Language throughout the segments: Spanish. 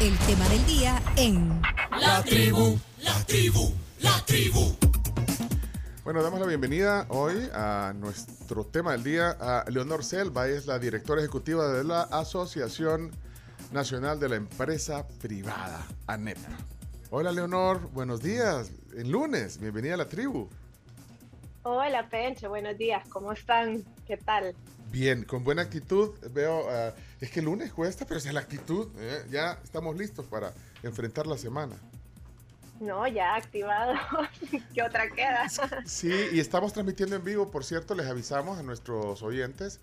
el tema del día en La tribu, la tribu, la tribu. Bueno, damos la bienvenida hoy a nuestro tema del día a Leonor Selva, es la directora ejecutiva de la Asociación Nacional de la Empresa Privada, ANEP. Hola Leonor, buenos días. En lunes, bienvenida a la tribu. Hola Pencho, buenos días, ¿cómo están? ¿Qué tal? Bien, con buena actitud. Veo, uh, es que el lunes cuesta, pero es la actitud. ¿eh? Ya estamos listos para enfrentar la semana. No, ya activado. ¿Qué otra queda? Sí, y estamos transmitiendo en vivo, por cierto, les avisamos a nuestros oyentes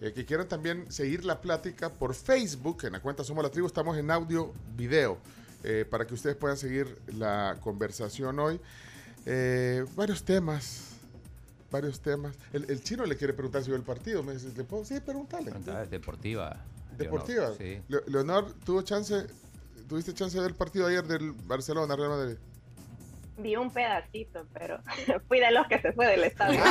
eh, que quieran también seguir la plática por Facebook, en la cuenta Somos la Tribu, estamos en audio, video, eh, para que ustedes puedan seguir la conversación hoy. Eh, varios temas, varios temas. El, el, chino le quiere preguntar si vio el partido, me dice, ¿le puedo? Sí, pregúntale. deportiva. Deportiva. Leonor, sí. Le, Leonor, ¿tuvo chance, tuviste chance de ver el partido ayer del Barcelona, Real Madrid? Vi un pedacito, pero fui de los que se fue del estadio.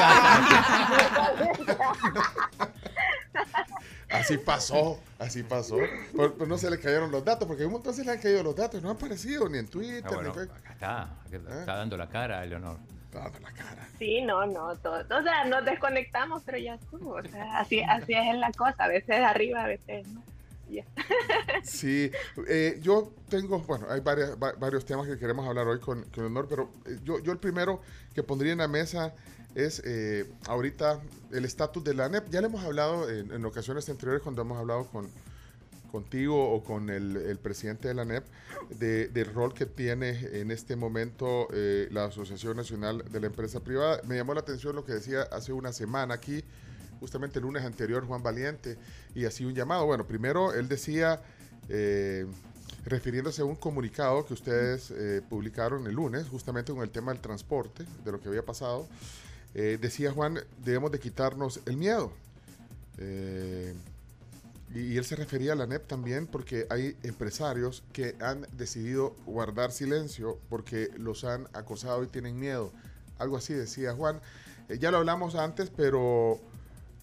así pasó, así pasó. Pero, pero, no se le cayeron los datos, porque un montón se le han caído los datos, no han aparecido ni en Twitter. Ah, bueno, ni acá está, acá está, ¿Eh? está dando la cara, Leonor. Dando la cara. Sí, no, no, todo, o sea, nos desconectamos, pero ya estuvo. O sea, así, así es la cosa, a veces arriba, a veces no. Yeah. Sí, eh, yo tengo, bueno, hay varias, va, varios temas que queremos hablar hoy con, con Honor, pero eh, yo, yo el primero que pondría en la mesa es eh, ahorita el estatus de la ANEP. Ya le hemos hablado en, en, ocasiones anteriores cuando hemos hablado con contigo o con el, el presidente de la ANEP de, del rol que tiene en este momento eh, la Asociación Nacional de la Empresa Privada. Me llamó la atención lo que decía hace una semana aquí justamente el lunes anterior Juan Valiente y así un llamado. Bueno, primero él decía, eh, refiriéndose a un comunicado que ustedes eh, publicaron el lunes, justamente con el tema del transporte, de lo que había pasado, eh, decía Juan, debemos de quitarnos el miedo. Y, y, él se refería a la NEP también porque hay empresarios que han decidido guardar silencio porque los han acosado y tienen miedo. Algo así decía Juan. ya lo hablamos antes, pero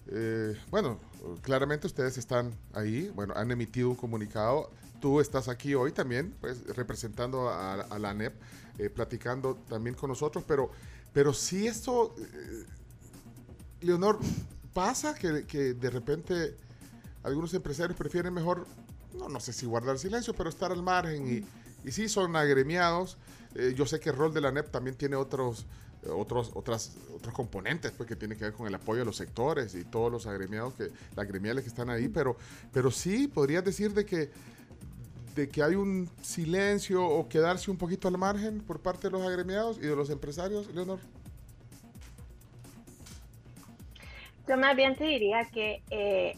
eh, bueno, claramente ustedes están ahí, bueno, han emitido un comunicado. Tú estás aquí hoy también, pues, representando a, la ANEP, eh, platicando también con nosotros, pero, pero si esto, eh, Leonor, pasa que, que, de repente algunos empresarios prefieren mejor, no, no sé si guardar silencio, pero estar al margen y, y sí son agremiados. Eh, yo sé que el rol de la ANEP también tiene otros otros, otras, otros componentes pues, que tienen que ver con el apoyo de los sectores y todos los agremiados, que, las gremiales que están ahí, pero, pero sí podrías decir de que, de que hay un silencio o quedarse un poquito al margen por parte de los agremiados y de los empresarios, Leonor. Yo más bien te diría que eh,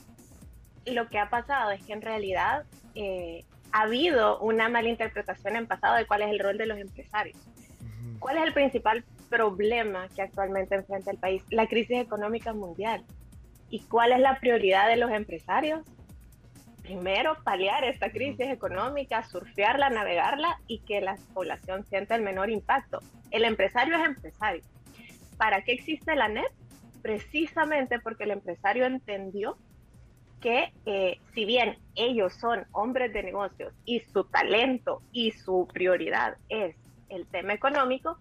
lo que ha pasado es que en realidad eh, ha habido una mala interpretación en pasado de cuál es el rol de los empresarios. ¿Cuál es el principal problema que actualmente enfrenta el país? La crisis económica mundial. ¿Y cuál es la prioridad de los empresarios? Primero, paliar esta crisis económica, surfearla, navegarla y que la población sienta el menor impacto. El empresario es empresario. ¿Para qué existe la NEP? Precisamente porque el empresario entendió que eh, si bien ellos son hombres de negocios y su talento y su prioridad es el tema económico,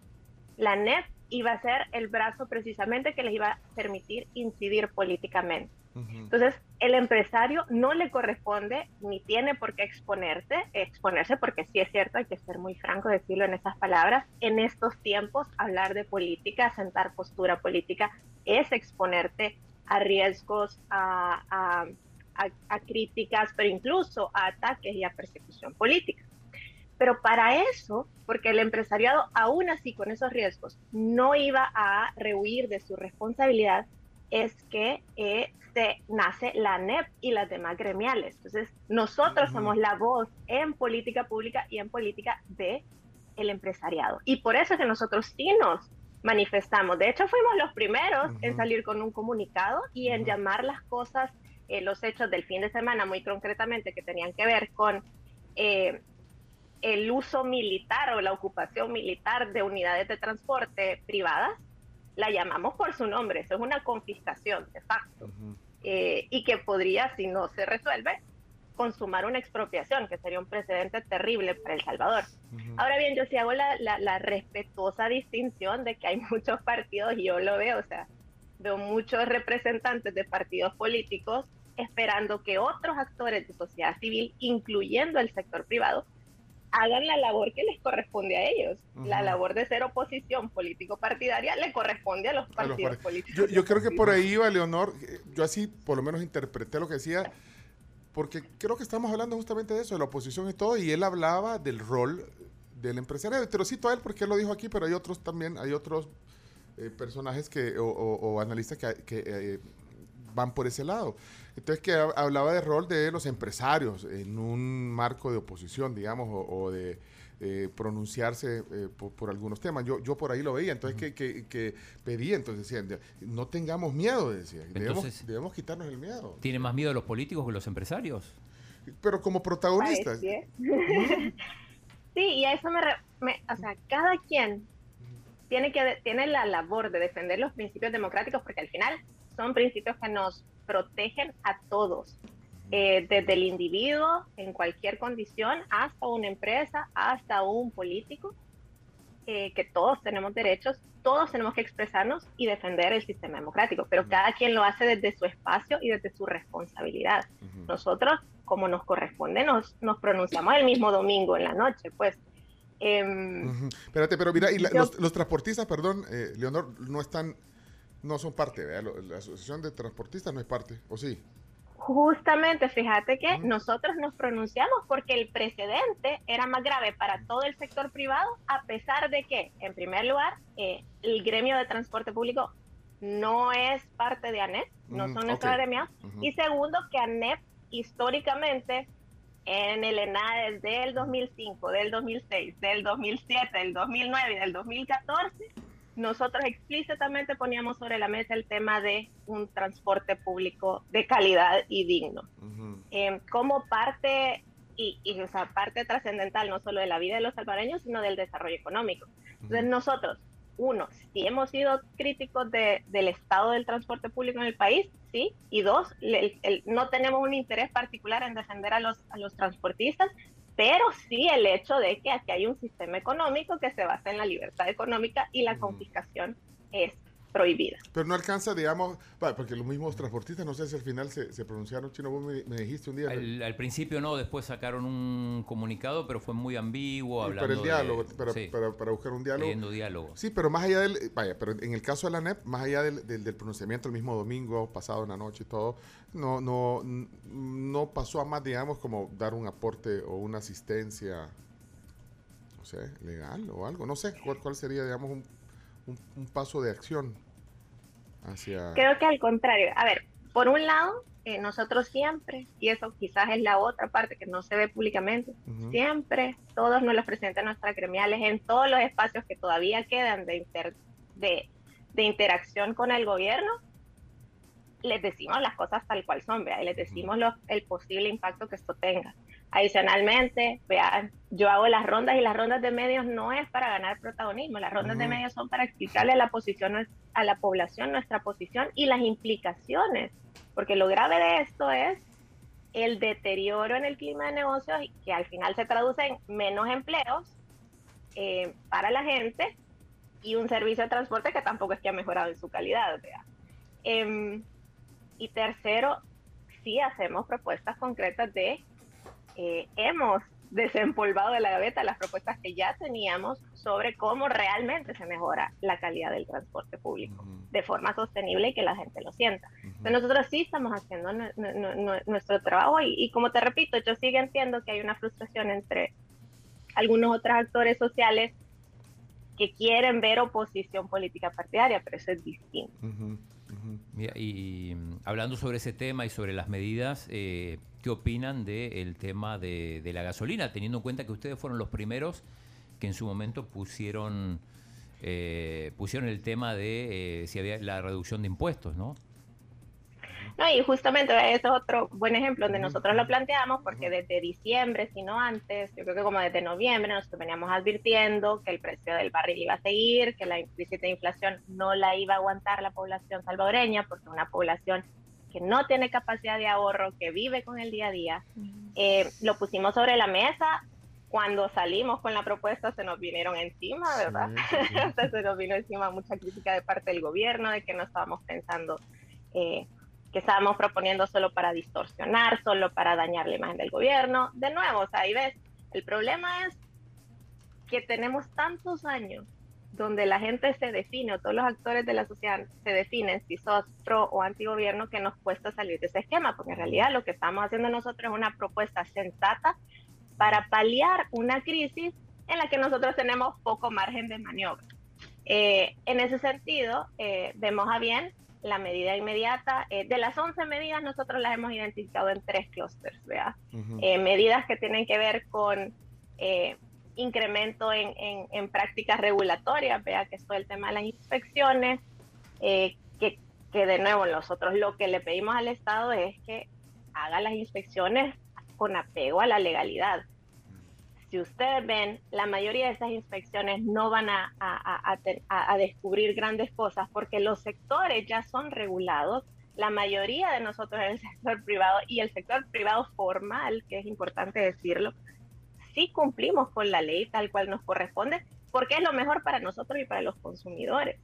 la NEP iba a ser el brazo precisamente que les iba a permitir incidir políticamente. Uh -huh. Entonces, el empresario no le corresponde ni tiene por qué exponerse, exponerse porque sí es cierto, hay que ser muy franco, decirlo en esas palabras, en estos tiempos hablar de política, sentar postura política, es exponerte a riesgos, a, a, a, a críticas, pero incluso a ataques y a persecución política. Pero para eso, porque el empresariado aún así con esos riesgos no iba a rehuir de su responsabilidad, es que eh, se nace la NEP y las demás gremiales. Entonces, nosotros uh -huh. somos la voz en política pública y en política de el empresariado. Y por eso es que nosotros sí nos manifestamos. De hecho, fuimos los primeros uh -huh. en salir con un comunicado y en uh -huh. llamar las cosas, eh, los hechos del fin de semana, muy concretamente, que tenían que ver con eh, el uso militar o la ocupación militar de unidades de transporte privadas, la llamamos por su nombre, eso es una confiscación de facto, uh -huh. eh, y que podría, si no se resuelve, consumar una expropiación, que sería un precedente terrible para El Salvador. Ahora bien, yo sí hago la, la, respetuosa distinción de que hay muchos partidos, y yo lo veo, o sea, veo muchos representantes de partidos políticos esperando que otros actores de sociedad civil, incluyendo el sector privado, hagan la labor que les corresponde a ellos. La labor de ser oposición político-partidaria le corresponde a los partidos políticos. Yo, creo que por ahí iba, Leonor, yo así por lo menos interpreté lo que decía, porque creo que estamos hablando justamente de eso, de la oposición y todo, y él hablaba del rol del empresario. Te lo cito a él porque él lo dijo aquí, pero hay otros también, hay otros eh, personajes que, o, analistas que, eh, van por ese lado. Entonces, que hablaba del rol de los empresarios en un marco de oposición, digamos, o, de pronunciarse eh, por, algunos temas. Yo, yo por ahí lo veía, entonces que, que, pedía, entonces decían, no tengamos miedo, decía, debemos, debemos quitarnos el miedo. ¿Tienen más miedo los políticos que los empresarios? Pero como protagonistas. sí, y a eso me, me, O sea, cada quien tiene, que, tiene la labor de defender los principios democráticos porque al final son principios que nos protegen a todos, eh, desde el individuo en cualquier condición hasta una empresa, hasta un político, eh, que todos tenemos derechos, todos tenemos que expresarnos y defender el sistema democrático, pero cada quien lo hace desde su espacio y desde su responsabilidad. Nosotros, como nos corresponde, nos, nos pronunciamos el mismo domingo en la noche, pues. Em, Espérate, pero mira, y los, los, transportistas, perdón, eh, Leonor, no están no son parte, la Asociación de Transportistas no es parte, ¿o sí? Justamente, fíjate que nosotros nos pronunciamos porque el precedente era más grave para todo el sector privado, a pesar de que, en primer lugar, eh, el gremio de transporte público no es parte de ANEP, no son nuestros gremios, y segundo, que ANEP históricamente en el ENADES del 2005, del 2006, del 2007, del 2009 y del 2014 nosotros explícitamente poníamos sobre la mesa el tema de un transporte público de calidad y digno. Eh, como parte, y, y parte trascendental no solo de la vida de los salvadoreños, sino del desarrollo económico. Entonces nosotros, uno, si hemos sido críticos del estado del transporte público en el país, sí, y dos, no tenemos un interés particular en defender a los, a los transportistas, pero sí el hecho de que aquí hay un sistema económico que se basa en la libertad económica y la confiscación es prohibida. Pero no alcanza, digamos, porque los mismos transportistas, no sé si al final se, pronunciaron, Chino, vos me, dijiste un día. Al, principio no, después sacaron un comunicado, pero fue muy ambiguo. hablando para el diálogo, para, buscar un diálogo. diálogo. Sí, pero más allá del, vaya, pero en el caso de la NEP, más allá del, del, pronunciamiento el mismo domingo, pasado en la noche y todo, no, no, no pasó a más, digamos, como dar un aporte o una asistencia, no sé, legal o algo, no sé cuál, cuál sería, digamos, un un, paso de acción hacia... Creo que al contrario. A ver, por un lado, eh, nosotros siempre, y eso quizás es la otra parte que no se ve públicamente, siempre todos los presidentes de nuestras gremiales, en todos los espacios que todavía quedan de, de, de interacción con el gobierno, les decimos las cosas tal cual son, ¿vea? y les decimos el posible impacto que esto tenga. Adicionalmente, vean, yo hago las rondas y las rondas de medios no es para ganar protagonismo, las rondas de medios son para explicarle a la posición a la población nuestra posición y las implicaciones, porque lo grave de esto es el deterioro en el clima de negocios que al final se traduce en menos empleos eh, para la gente y un servicio de transporte que tampoco es que ha mejorado en su calidad. Em, y tercero, sí hacemos propuestas concretas de eh, hemos desempolvado de la gaveta las propuestas que ya teníamos sobre cómo realmente se mejora la calidad del transporte público de forma sostenible y que la gente lo sienta. nosotros sí estamos haciendo nuestro trabajo y, como te repito, yo sigo entiendo que hay una frustración entre algunos otros actores sociales que quieren ver oposición política partidaria, pero eso es distinto. y mm, hablando sobre ese tema y sobre las medidas, eh, ¿Qué opinan del tema de, la gasolina, teniendo en cuenta que ustedes fueron los primeros que en su momento pusieron, eh, pusieron el tema de eh, si había la reducción de impuestos, ¿no? No, y justamente ese es otro buen ejemplo donde nosotros lo planteamos, porque desde diciembre, si no antes, yo creo que como desde noviembre, nosotros veníamos advirtiendo que el precio del barril iba a seguir, que la de inflación no la iba a aguantar la población salvadoreña, porque una población que no tiene capacidad de ahorro, que vive con el día a día. Eh, lo pusimos sobre la mesa. Cuando salimos con la propuesta se nos vinieron encima, ¿verdad? se nos vino encima mucha crítica de parte del gobierno de que no estábamos pensando eh, que estábamos proponiendo solo para distorsionar, solo para dañar la imagen del gobierno. De nuevo, o sea, ahí ves, el problema es que tenemos tantos años donde la gente se define o todos los actores de la sociedad se definen si sos pro o anti gobierno que nos cuesta salir de ese esquema, porque en realidad lo que estamos haciendo nosotros es una propuesta sensata para paliar una crisis en la que nosotros tenemos poco margen de maniobra. Eh, en ese sentido, eh, vemos a bien la medida inmediata. Eh, de las 11 medidas, nosotros las hemos identificado en tres clústeres, ¿verdad? medidas que tienen que ver con incremento en, en, prácticas regulatorias, vea que es el tema de las inspecciones, eh, que, que, de nuevo nosotros lo que le pedimos al Estado es que haga las inspecciones con apego a la legalidad. Si ustedes ven, la mayoría de esas inspecciones no van a, a, a, descubrir grandes cosas porque los sectores ya son regulados. La mayoría de nosotros en el sector privado y el sector privado formal, que es importante decirlo, sí cumplimos con la ley tal cual nos corresponde, porque es lo mejor para nosotros y para los consumidores.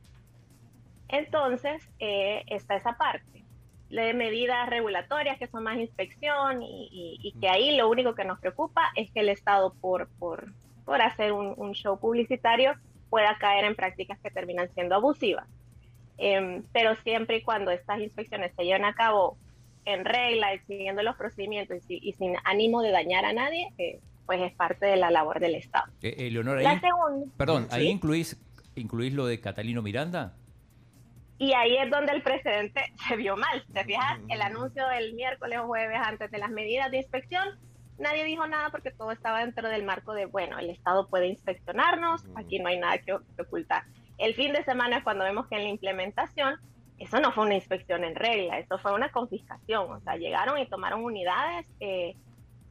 Entonces, eh, está esa parte de medidas regulatorias que son más inspección y, que ahí lo único que nos preocupa es que el Estado por, por, por hacer un, show publicitario pueda caer en prácticas que terminan siendo abusivas. Em, pero siempre y cuando estas inspecciones se lleven a cabo en regla siguiendo los procedimientos y, sin ánimo de dañar a nadie, eh, pues es parte de la labor del Estado. Eh, Eleonora, ahí, perdón, ¿ahí incluís, incluís lo de Catalino Miranda? Y ahí es donde el precedente se vio mal. ¿Te fijas? El anuncio del miércoles o jueves antes de las medidas de inspección, nadie dijo nada porque todo estaba dentro del marco de, bueno, el Estado puede inspeccionarnos, aquí no hay nada que, ocultar. El fin de semana es cuando vemos que en la implementación, eso no fue una inspección en regla, eso fue una confiscación. O sea, llegaron y tomaron unidades. Eh,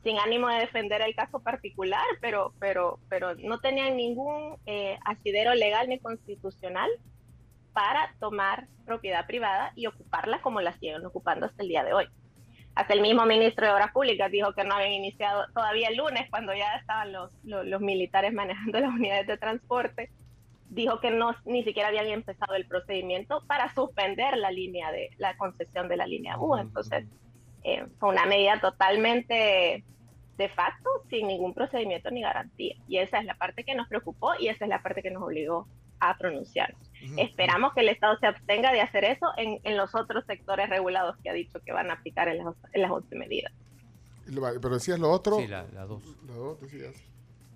sin ánimo de defender el caso particular, pero, pero, pero no tenían ningún eh, asidero legal ni constitucional para tomar propiedad privada y ocuparla como la siguen ocupando hasta el día de hoy. Hasta el mismo ministro de Obras Públicas dijo que no habían iniciado todavía el lunes, cuando ya estaban los, los, militares manejando las unidades de transporte, dijo que no ni siquiera habían empezado el procedimiento para suspender la línea de la concesión de la línea U. Entonces, eh, fue una medida totalmente de facto sin ningún procedimiento ni garantía. Y esa es la parte que nos preocupó y esa es la parte que nos obligó a pronunciarnos. Esperamos que el Estado se abstenga de hacer eso en, en, los otros sectores regulados que ha dicho que van a aplicar en las, en las 11 medidas. Pero decías lo otro. Sí, la, dos.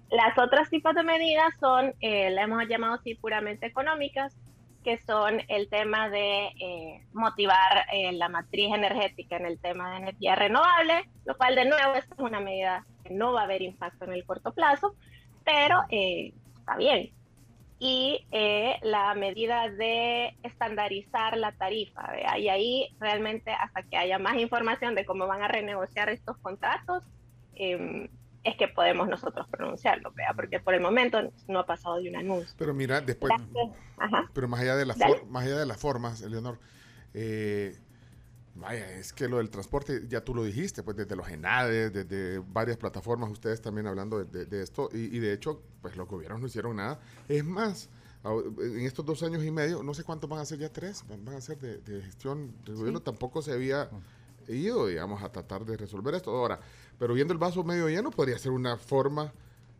Las otras tipos de medidas son, eh, la hemos llamado así puramente económicas, que son el tema de eh, motivar eh, la matriz energética en el tema de energía renovable, lo cual de nuevo es una medida que no va a haber impacto en el corto plazo, pero eh, está bien. Y la medida de estandarizar la tarifa, y ahí realmente hasta que haya más información de cómo van a renegociar estos contratos, em, es que podemos nosotros pronunciarlo, ¿vea? porque por el momento no ha pasado de un anuncio. Pero mira, después, pero más allá de, la más allá de las formas, Eleonor, eh, vaya, es que lo del transporte, ya tú lo dijiste, pues desde los ENADES, desde varias plataformas, ustedes también hablando de, esto, y, de hecho, pues los gobiernos no hicieron nada. Es más, en estos dos años y medio, no sé cuántos van a ser ya tres, van a ser de, gestión del gobierno, tampoco se había ido, digamos, a tratar de resolver esto. Ahora, pero viendo el vaso medio lleno, podría ser una forma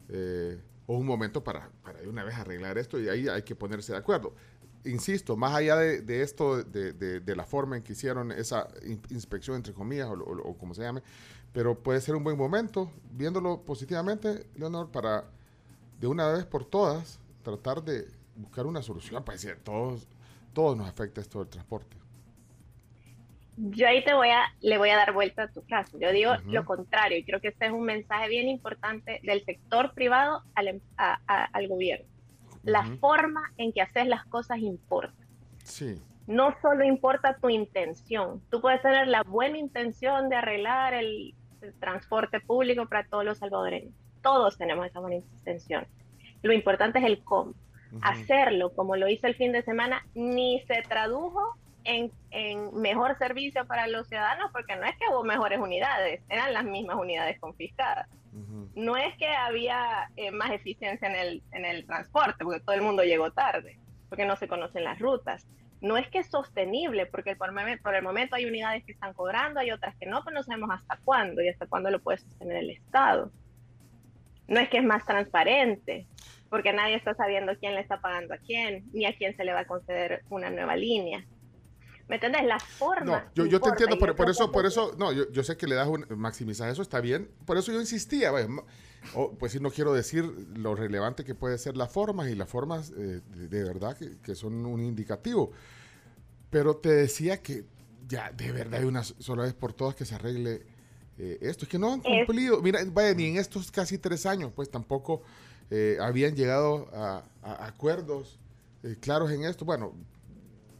eh, o un momento para, para de una vez arreglar esto y ahí hay que ponerse de acuerdo. Insisto, más allá de, esto, de, de, la forma en que hicieron esa inspección, entre comillas, o, como se llame, pero puede ser un buen momento, viéndolo positivamente, Leonor, para de una vez por todas tratar de buscar una solución, para decir, todos, todos nos afecta esto del transporte yo ahí te voy a, le voy a dar vuelta a tu caso. Yo digo lo contrario, y creo que este es un mensaje bien importante del sector privado al, em, al gobierno. La forma en que haces las cosas importa. Sí. No solo importa tu intención. Tú puedes tener la buena intención de arreglar el, transporte público para todos los salvadoreños. Todos tenemos esa buena intención. Lo importante es el cómo. Hacerlo como lo hizo el fin de semana ni se tradujo en, en, mejor servicio para los ciudadanos porque no es que hubo mejores unidades, eran las mismas unidades confiscadas. No es que había eh, más eficiencia en el, en el transporte, porque todo el mundo llegó tarde, porque no se conocen las rutas. No es que es sostenible, porque por, por el momento hay unidades que están cobrando, hay otras que no, pero no sabemos hasta cuándo y hasta cuándo lo puede sostener el Estado. No es que es más transparente, porque nadie está sabiendo quién le está pagando a quién, ni a quién se le va a conceder una nueva línea. ¿Me entiendes? Las formas. No, yo, te entiendo, por, por eso, por eso, no, yo, yo, sé que le das un maximizar eso, está bien. Por eso yo insistía, pues sí, no quiero decir lo relevante que puede ser las formas y las formas eh, de, verdad que, que, son un indicativo. Pero te decía que ya de verdad hay una sola vez por todas que se arregle eh, esto. Es que no han cumplido, mira, vaya, ni en estos casi tres años, pues tampoco eh, habían llegado a, a acuerdos claros en esto. Bueno,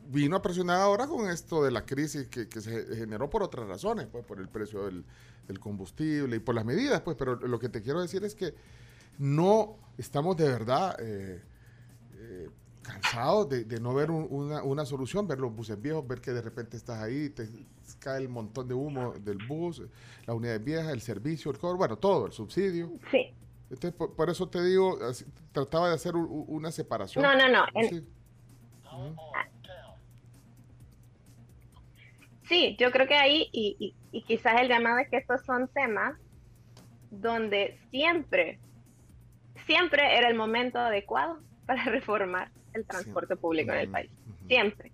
vino a presionar ahora con esto de la crisis que, se generó por otras razones, pues por el precio del, combustible y por las medidas, pues, pero lo que te quiero decir es que no estamos de verdad eh, eh, cansados de, no ver una, solución, ver los buses viejos, ver que de repente estás ahí, te cae el montón de humo del bus, la unidad vieja, el servicio, el cobro, bueno, todo, el subsidio. Sí. Entonces, por, eso te digo, trataba de hacer una separación. No, no, no. Sí, yo creo que ahí, y, quizás el llamado es que estos son temas donde siempre, siempre era el momento adecuado para reformar el transporte público en el país. Siempre.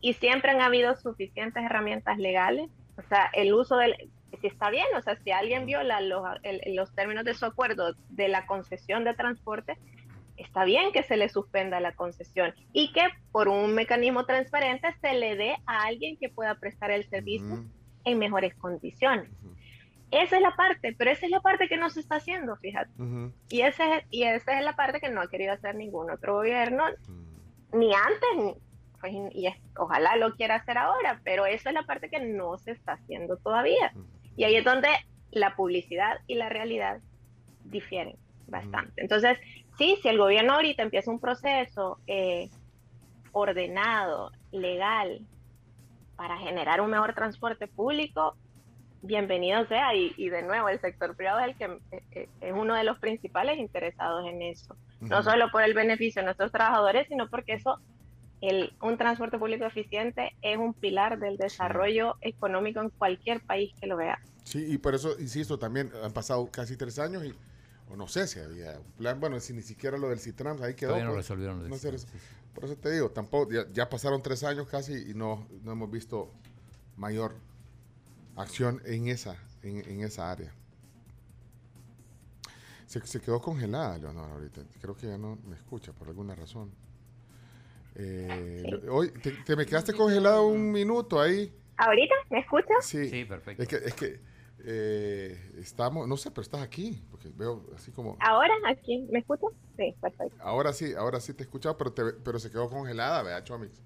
Y siempre han habido suficientes herramientas legales. O sea, el uso del... Si está bien, o sea, si alguien viola los, los términos de su acuerdo de la concesión de transporte, está bien que se le suspenda la concesión y que por un mecanismo transparente se le dé a alguien que pueda prestar el servicio en mejores condiciones. Esa es la parte, pero esa es la parte que no se está haciendo, fíjate. y, ese es, y esa es la parte que no ha querido hacer ningún otro gobierno, ni antes, pues, y ojalá lo quiera hacer ahora, pero esa es la parte que no se está haciendo todavía. Y ahí es donde la publicidad y la realidad difieren bastante. Entonces, sí, si el gobierno ahorita empieza un proceso eh, ordenado, legal, para generar un mejor transporte público, bienvenido sea. Y, de nuevo, el sector privado es el que eh, eh, es uno de los principales interesados en eso. No solo por el beneficio de nuestros trabajadores, sino porque eso, el, un transporte público eficiente es un pilar del desarrollo económico en cualquier país que lo vea. Sí, y por eso, insisto, también han pasado casi tres años y o no sé si había un plan, bueno, si ni siquiera lo del Citrans ahí quedó. Todavía no resolvieron no Por eso te digo, tampoco, ya, pasaron tres años casi y no, no hemos visto mayor acción en esa, en, esa área. Se, quedó congelada, Leonora, ahorita. Creo que ya no me escucha por alguna razón. Eh, hoy, te, me quedaste congelado un minuto ahí. ¿Ahorita? ¿Me escuchas? Sí, sí perfecto. Es que, es que eh, estamos, no sé, pero estás aquí, porque veo así como... ¿Ahora? ¿Aquí? ¿Me escuchas? Sí, perfecto. Ahora sí, ahora sí te he escuchado, pero, pero se quedó congelada, ¿verdad, Chomix?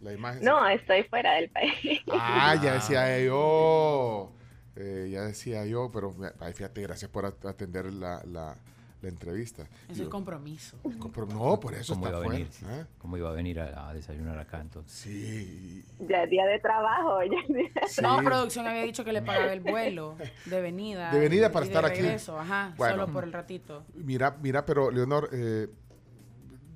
La imagen. No, estoy fuera del país. Ah, ya decía yo. Eh, ya decía yo, pero fíjate, gracias por atender la, la la entrevista. Es el compromiso. no, por eso ¿Cómo iba a venir? ¿eh? ¿Cómo iba a venir a, desayunar acá entonces? Sí. Ya día de trabajo. No, producción había dicho que le pagaba el vuelo de venida. De venida para estar aquí. Ajá, solo por el ratito. Mira, mira, pero Leonor, eh,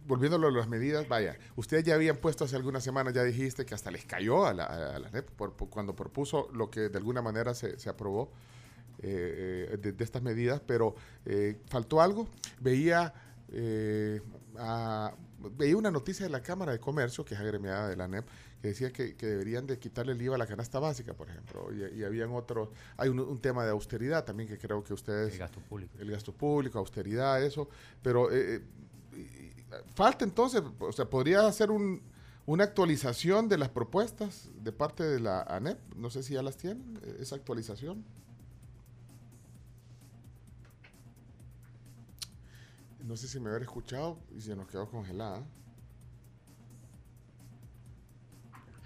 volviéndolo a las medidas, vaya, ustedes ya habían puesto hace algunas semanas, ya dijiste que hasta les cayó a la, a NEP cuando propuso lo que de alguna manera se, se aprobó eh, de, estas medidas, pero eh, faltó algo. Veía, eh, veía una noticia de la Cámara de Comercio, que es agremiada de la NEP, que decía que, deberían de quitarle el IVA a la canasta básica, por ejemplo. Y, habían otros, hay un, tema de austeridad también que creo que ustedes... El gasto público. El gasto público, austeridad, eso. Pero falta entonces, o sea, podría hacer un, una actualización de las propuestas de parte de la ANEP. No sé si ya las tienen, esa actualización. No sé si me hubiera escuchado y se nos quedó congelada.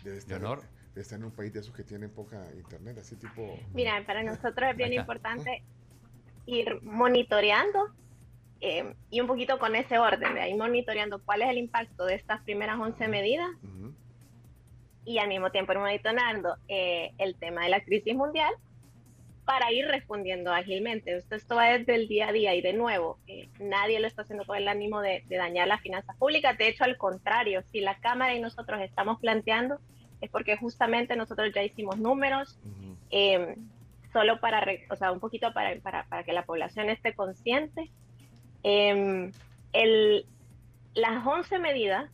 Debe estar, debe estar en un país de esos que tienen poca internet, así tipo... Mira, para nosotros es bien importante ir monitoreando eh, y un poquito con ese orden, de ahí monitoreando cuál es el impacto de estas primeras 11 medidas y al mismo tiempo monitoreando eh, el tema de la crisis mundial para ir respondiendo ágilmente. Esto, va desde el día a día y de nuevo, eh, nadie lo está haciendo con el ánimo de, dañar las finanzas públicas. De hecho, al contrario, si la Cámara y nosotros estamos planteando, es porque justamente nosotros ya hicimos números, em, solo para, o sea, un poquito para, para, para que la población esté consciente. Em, el, las 11 medidas,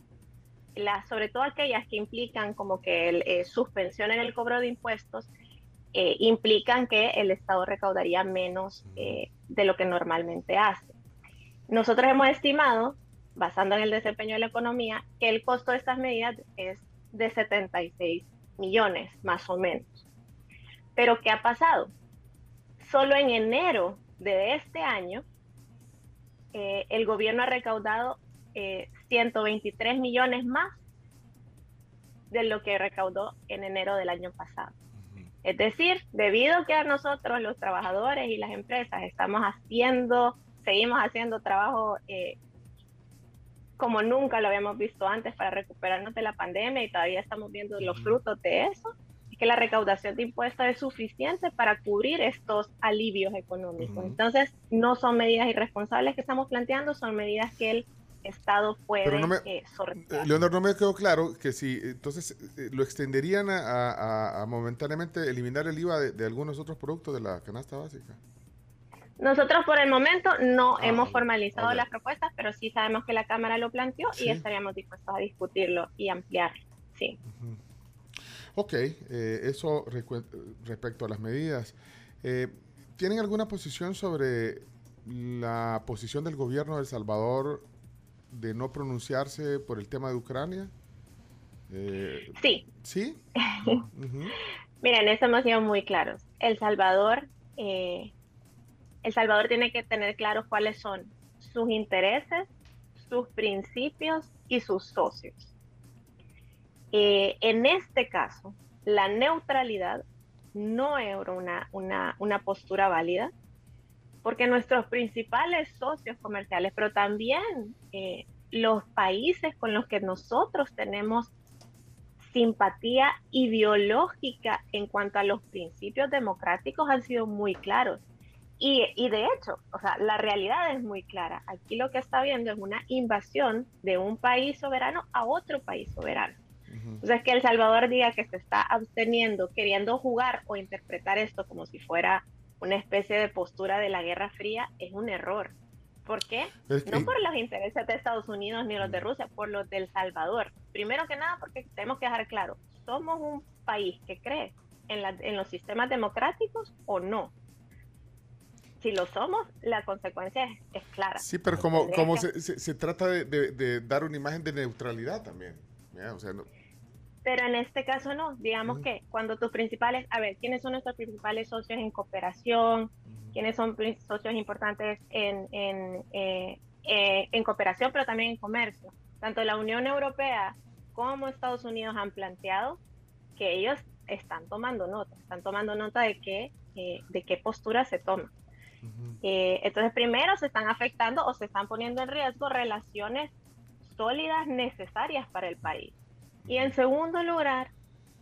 las, sobre todo aquellas que implican como que el, eh, suspensión en el cobro de impuestos, eh, implican que el Estado recaudaría menos eh, de lo que normalmente hace. Nosotros hemos estimado, basando en el desempeño de la economía, que el costo de estas medidas es de 76 millones, más o menos. Pero ¿qué ha pasado? Solo en enero de este año, el gobierno ha recaudado 123 eh, millones más de lo que recaudó en enero del año pasado. Es decir, debido a que a nosotros los trabajadores y las empresas estamos haciendo, seguimos haciendo trabajo eh, como nunca lo habíamos visto antes para recuperarnos de la pandemia y todavía estamos viendo los frutos de eso, es que la recaudación de impuestos es suficiente para cubrir estos alivios económicos. Entonces, no son medidas irresponsables que estamos planteando, son medidas que el Estado puede no eh, sortear. Leonor, no me quedó claro que si entonces eh, lo extenderían a, momentáneamente eliminar el IVA de, algunos otros productos de la canasta básica. Nosotros por el momento no ah, hemos formalizado las propuestas, pero sí sabemos que la Cámara lo planteó y estaríamos dispuestos a discutirlo y ampliarlo. Sí. Ok, eh, eso respecto a las medidas. ¿Tienen alguna posición sobre la posición del gobierno de El Salvador de no pronunciarse por el tema de Ucrania? Eh, sí. ¿Sí? Miren, eso hemos sido muy claros. El Salvador, eh, El Salvador tiene que tener claros cuáles son sus intereses, sus principios y sus socios. Eh, en este caso, la neutralidad no era una, una, una postura válida porque nuestros principales socios comerciales, pero también eh, los países con los que nosotros tenemos simpatía ideológica en cuanto a los principios democráticos han sido muy claros. Y, y, de hecho, o sea, la realidad es muy clara. Aquí lo que está viendo es una invasión de un país soberano a otro país soberano. O sea, es que El Salvador diga que se está absteniendo, queriendo jugar o interpretar esto como si fuera una especie de postura de la Guerra Fría es un error. ¿Por qué? No por los intereses de Estados Unidos ni los de Rusia, por los del Salvador. Primero que nada, porque tenemos que dejar claro, somos un país que cree en, en los sistemas democráticos o no. Si lo somos, la consecuencia es, clara. Sí, pero como, como se, se, trata de, de, dar una imagen de neutralidad también. O sea, no, pero en este caso no, digamos que cuando tus principales, a ver, ¿quiénes son nuestros principales socios en cooperación? ¿Quiénes son socios importantes en, en, eh, eh, en cooperación, pero también en comercio? Tanto la Unión Europea como Estados Unidos han planteado que ellos están tomando nota, están tomando nota de qué, eh, de qué postura se toma. entonces, primero se están afectando o se están poniendo en riesgo relaciones sólidas necesarias para el país. Y en segundo lugar,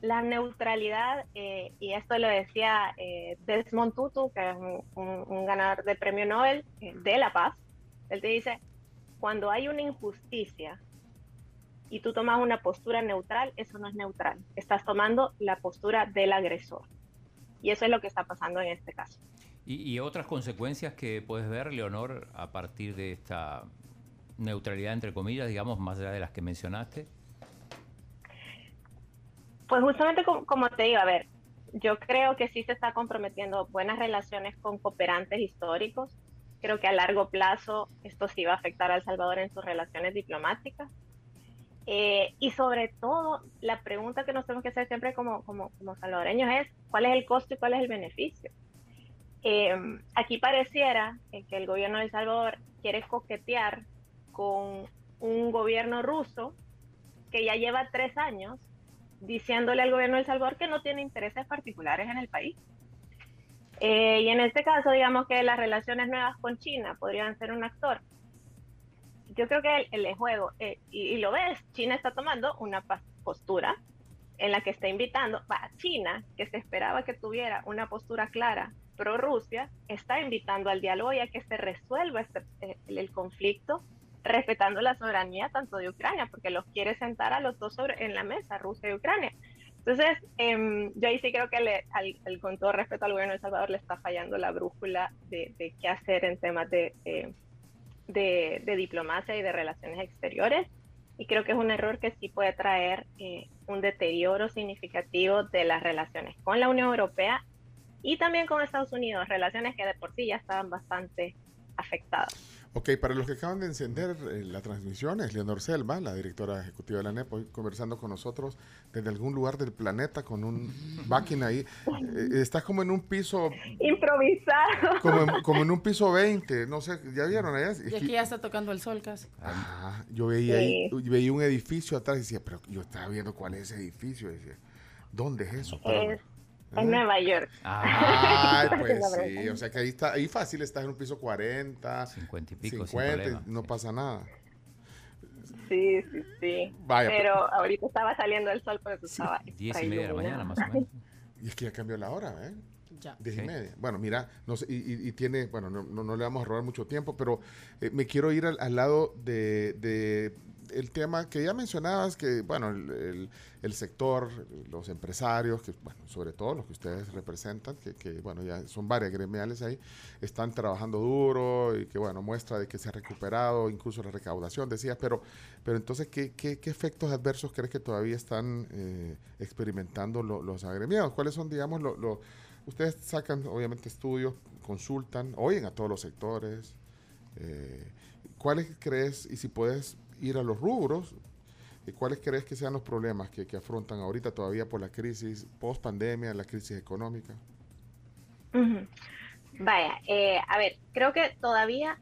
la neutralidad, eh, y esto lo decía eh, Desmond Tutu, que es un, ganador del premio Nobel eh, de la paz, él te dice, cuando hay una injusticia y tú tomas una postura neutral, eso no es neutral, estás tomando la postura del agresor. Y eso es lo que está pasando en este caso. ¿Y, y otras consecuencias que puedes ver, Leonor, a partir de esta neutralidad, entre comillas, digamos, más allá de las que mencionaste? Pues justamente como, te digo, a ver, yo creo que sí se está comprometiendo buenas relaciones con cooperantes históricos. Creo que a largo plazo esto sí va a afectar a El Salvador en sus relaciones diplomáticas. Eh, y sobre todo, la pregunta que nos tenemos que hacer siempre como, como, como salvadoreños es, ¿cuál es el costo y cuál es el beneficio? Eh, aquí pareciera que el gobierno de El Salvador quiere coquetear con un gobierno ruso que ya lleva tres años diciéndole al gobierno de El Salvador que no tiene intereses particulares en el país. Eh, y en este caso, digamos que las relaciones nuevas con China podrían ser un actor. Yo creo que el, el juego, eh, y, lo ves, China está tomando una postura en la que está invitando a China, que se esperaba que tuviera una postura clara pro Rusia, está invitando al diálogo y a que se resuelva este, eh, el, conflicto respetando la soberanía tanto de Ucrania, porque los quiere sentar a los dos sobre, en la mesa, Rusia y Ucrania. Entonces, eh, yo ahí sí creo que le, con todo respeto al gobierno de El Salvador le está fallando la brújula de, qué hacer en temas de, de, diplomacia y de relaciones exteriores. Y creo que es un error que sí puede traer eh, un deterioro significativo de las relaciones con la Unión Europea y también con Estados Unidos, relaciones que de por sí ya estaban bastante afectadas. Ok, para los que acaban de encender eh, la transmisión, es Leonor Selva, la directora ejecutiva de la NEP, hoy conversando con nosotros desde algún lugar del planeta con un backing ahí. Eh, estás como en un piso... Improvisado. Como en, un piso 20, no sé, ¿ya vieron allá? Y aquí ya está tocando el sol casi. Ah, yo veía ahí, veía un edificio atrás y decía, pero yo estaba viendo cuál es ese edificio. decía, ¿dónde es eso? En Nueva York. Ah, pues sí, o sea que ahí está, ahí fácil estás en un piso 40, 50 y pico, 50, no pasa nada. Sí, sí, sí. Vaya, pero ahorita estaba saliendo el sol, pero estaba. 10 y media de la mañana, más o menos. Y es que ya cambió la hora, ¿eh? Ya. 10 y media. Bueno, mira, no sé, y, y, tiene, bueno, no, no, le vamos a robar mucho tiempo, pero eh, me quiero ir al, al lado de, de, el tema que ya mencionabas, que bueno, el, el, sector, los empresarios, que bueno, sobre todo los que ustedes representan, que, que, bueno, ya son varias gremiales ahí, están trabajando duro y que bueno, muestra de que se ha recuperado incluso la recaudación, decías, pero, pero entonces, ¿qué, qué, qué efectos adversos crees que todavía están eh, experimentando los agremiados? ¿Cuáles son, digamos, los... Lo, ustedes sacan obviamente estudios, consultan, oyen a todos los sectores. Eh, ¿Cuáles crees, y si puedes ir a los rubros, ¿cuáles crees que sean los problemas que, afrontan ahorita todavía por la crisis post pandemia, la crisis económica? Vaya, eh, a ver, creo que todavía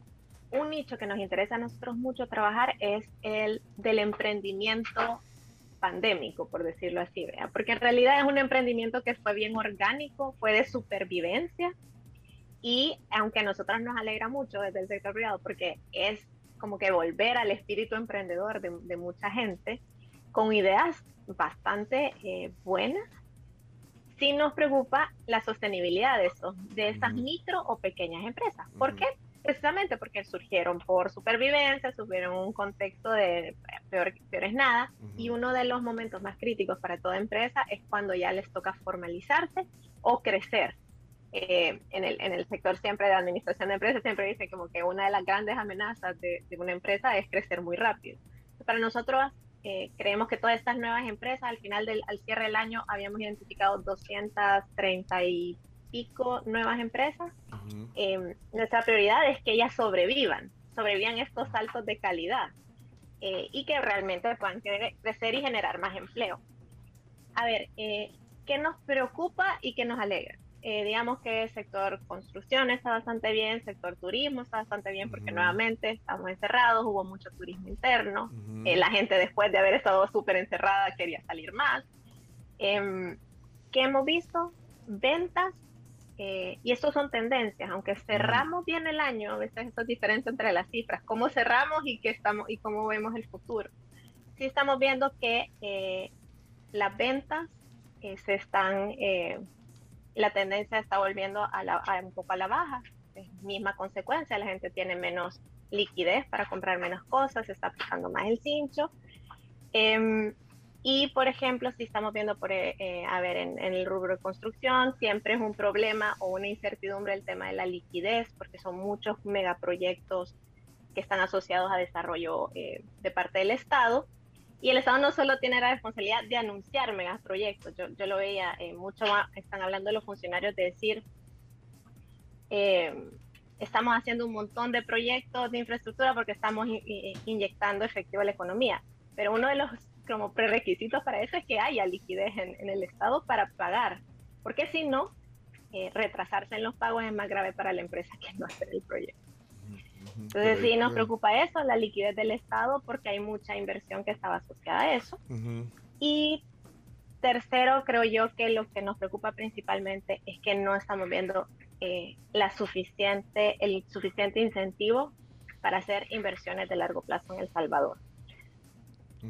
un nicho que nos interesa a nosotros mucho trabajar es el del emprendimiento pandémico, por decirlo así, porque en realidad es un emprendimiento que fue bien orgánico, fue de supervivencia y aunque a nosotros nos alegra mucho desde el sector privado porque es como que volver al espíritu emprendedor de, mucha gente con ideas bastante eh, buenas. Sí nos preocupa la sostenibilidad de, eso, de esas micro o pequeñas empresas. ¿Por qué? Precisamente porque surgieron por supervivencia, surgieron un contexto de peor, peor es nada, y uno de los momentos más críticos para toda empresa es cuando ya les toca formalizarse o crecer eh, en, el, en el sector siempre de administración de empresas, siempre dicen como que una de las grandes amenazas de, una empresa es crecer muy rápido. Para nosotros eh, creemos que todas estas nuevas empresas, al final del al cierre del año, habíamos identificado 230 y pico nuevas empresas. Em, nuestra prioridad es que ellas sobrevivan, sobrevivan estos saltos de calidad eh, y que realmente puedan crecer y generar más empleo. A ver, ¿qué nos preocupa y qué nos alegra? Eh, digamos que el sector construcción está bastante bien, sector turismo está bastante bien porque nuevamente estamos encerrados, hubo mucho turismo interno, eh, la gente después de haber estado súper encerrada quería salir más. Eh, ¿Qué hemos visto? Ventas, eh, y esto son tendencias, aunque cerramos bien el año, a veces esto es diferente entre las cifras, cómo cerramos y, qué estamos, y cómo vemos el futuro. Sí estamos viendo que las ventas se están la tendencia está volviendo a, la, un poco a la baja. Es misma consecuencia, la gente tiene menos liquidez para comprar menos cosas, se está aplicando más el cincho. Em, y, por ejemplo, si estamos viendo, por, eh, eh, a ver, en, el rubro de construcción, siempre es un problema o una incertidumbre el tema de la liquidez, porque son muchos megaproyectos que están asociados a desarrollo eh, de parte del Estado. Y el Estado no solo tiene la responsabilidad de anunciar megaproyectos, yo, yo lo veía eh, mucho más, están hablando los funcionarios de decir, eh, estamos haciendo un montón de proyectos de infraestructura porque estamos inyectando efectivo a la economía, pero uno de los como prerequisitos para eso es que haya liquidez en, el Estado para pagar, porque si no, eh, retrasarse en los pagos es más grave para la empresa que no hacer el proyecto. Entonces sí nos preocupa eso, la liquidez del Estado, porque hay mucha inversión que estaba asociada a eso. Y tercero, creo yo que lo que nos preocupa principalmente es que no estamos viendo eh, la suficiente, el suficiente incentivo para hacer inversiones de largo plazo en El Salvador.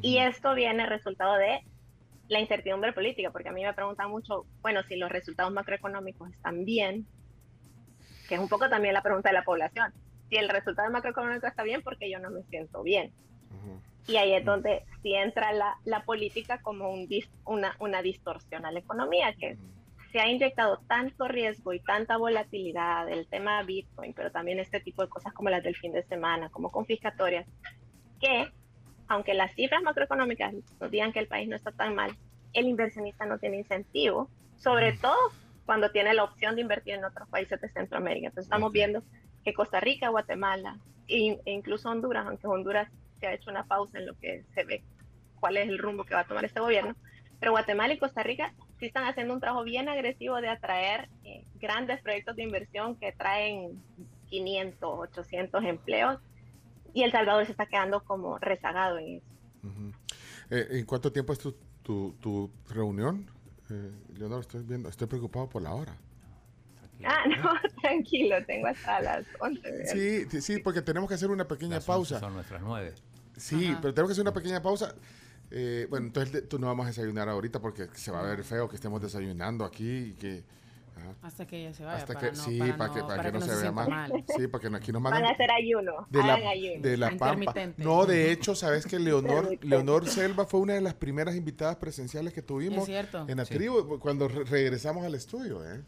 Y esto viene resultado de la incertidumbre política, porque a mí me preguntan mucho, bueno, si los resultados macroeconómicos están bien, que es un poco también la pregunta de la población. Si el resultado macroeconómico está bien, porque yo no me siento bien. Y ahí es donde sí entra la, la política como un una, una distorsión a la economía, que se ha inyectado tanto riesgo y tanta volatilidad, el tema Bitcoin, pero también este tipo de cosas como las del fin de semana, como confiscatorias, que aunque las cifras macroeconómicas nos digan que el país no está tan mal, el inversionista no tiene incentivo, sobre todo cuando tiene la opción de invertir en otros países de Centroamérica. Entonces estamos viendo que Costa Rica, Guatemala e incluso Honduras, aunque Honduras se ha hecho una pausa en lo que se ve cuál es el rumbo que va a tomar este gobierno, pero Guatemala y Costa Rica sí están haciendo un trabajo bien agresivo de atraer eh, grandes proyectos de inversión que traen 500, 800 empleos y El Salvador se está quedando como rezagado en eso. Eh, ¿En cuánto tiempo es tu, tu, reunión? Eh, estoy viendo, estoy preocupado por la hora. Ah, no, tranquilo, tengo hasta las 11. Sí, sí, porque tenemos que hacer una pequeña pausa. Son nuestras nueve. Sí, pero tenemos que hacer una pequeña pausa. Eh, bueno, entonces tú no vamos a desayunar ahorita porque se va a ver feo que estemos desayunando aquí y que hasta que ella se vaya. Hasta para que, no, sí, para, que, para, que, no, se, vea mal. Sí, porque aquí nos mandan. Van a hacer ayuno. De la, ayuno. De la Pampa. No, de hecho, sabes que Leonor, Leonor Selva fue una de las primeras invitadas presenciales que tuvimos en la tribu cuando regresamos al estudio. ¿eh?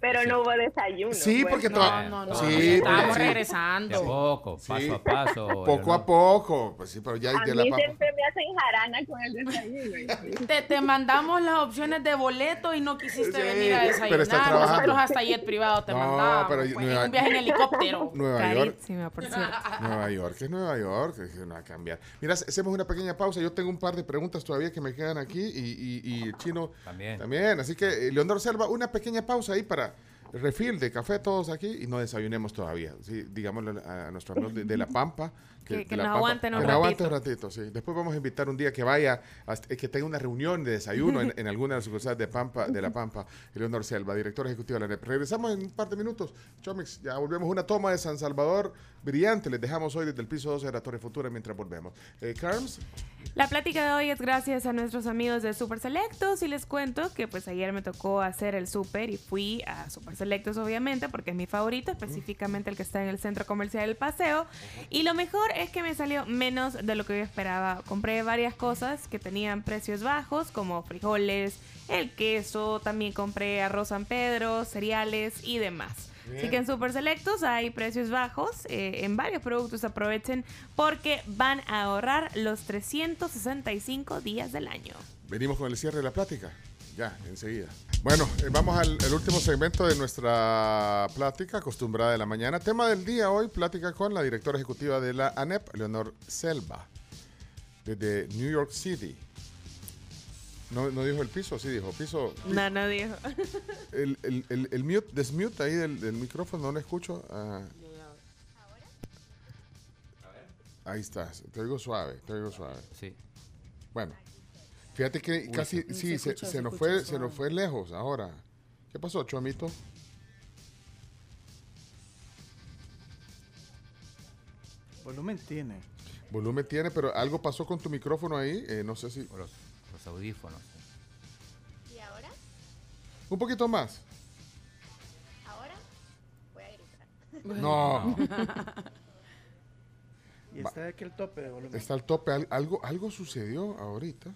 Pero no hubo desayuno. Sí, pues. porque no, no, no, sí, estamos regresando. De poco, paso a paso. Poco a poco. Pues sí, pero ya a de mí siempre me hacen jarana con el desayuno. te, te, mandamos las opciones de boleto y no quisiste venir a desayunar. Nosotros hasta ayer privado te mandamos. Pero pues, Nueva, un viaje en helicóptero. Nueva York. Nueva York es Nueva York. Es que no va a cambiar. Mira, hacemos una pequeña pausa. Yo tengo un par de preguntas todavía que me quedan aquí y, y, y el chino también. también. Así que, eh, Leonor Selva, una pequeña pausa ahí para refil de café todos aquí y no desayunemos todavía. ¿sí? Digámosle a, nuestro amigo de, La Pampa. Que, que, nos aguanten un que aguante un ratito, sí. Después vamos a invitar un día que vaya, que tenga una reunión de desayuno en, alguna de las sucursales de Pampa, de La Pampa, Leonor Selva, director ejecutivo de la NEP. Regresamos en un par de minutos. Chomix, ya volvemos. Una toma de San Salvador brillante. Les dejamos hoy desde el piso 12 de la Torre Futura mientras volvemos. Eh, Carms. La plática de hoy es gracias a nuestros amigos de Super Selectos y les cuento que pues ayer me tocó hacer el super y fui a Super Selectos obviamente porque es mi favorito, específicamente el que está en el centro comercial del Paseo y lo mejor es que me salió menos de lo que yo esperaba. Compré varias cosas que tenían precios bajos como frijoles, el queso, también compré arroz San Pedro, cereales y demás. Así que en Super Selectos hay precios bajos. Eh, en varios productos aprovechen porque van a ahorrar los 365 días del año. Venimos con el cierre de la plática. Ya, enseguida. Bueno, eh, vamos al último segmento de nuestra plática acostumbrada de la mañana. Tema del día hoy, plática con la directora ejecutiva de la ANEP, Leonor Selva, desde New York City. No, no dijo el piso, sí dijo piso. No, no dijo. El, el, el, el mute, desmute ahí del, del, micrófono, no le escucho. Ah. Ahí estás, te oigo suave, te oigo suave. Sí. Bueno, fíjate que casi, sí, se, se, nos fue, se nos fue lejos ahora. ¿Qué pasó, Chomito? Volumen tiene. Volumen tiene, pero algo pasó con tu micrófono ahí, eh, no sé si audífonos. ¿Y ahora? Un poquito más. Ahora voy a gritar. No. y está aquí el tope de volumen. Está el tope. algo, algo sucedió ahorita.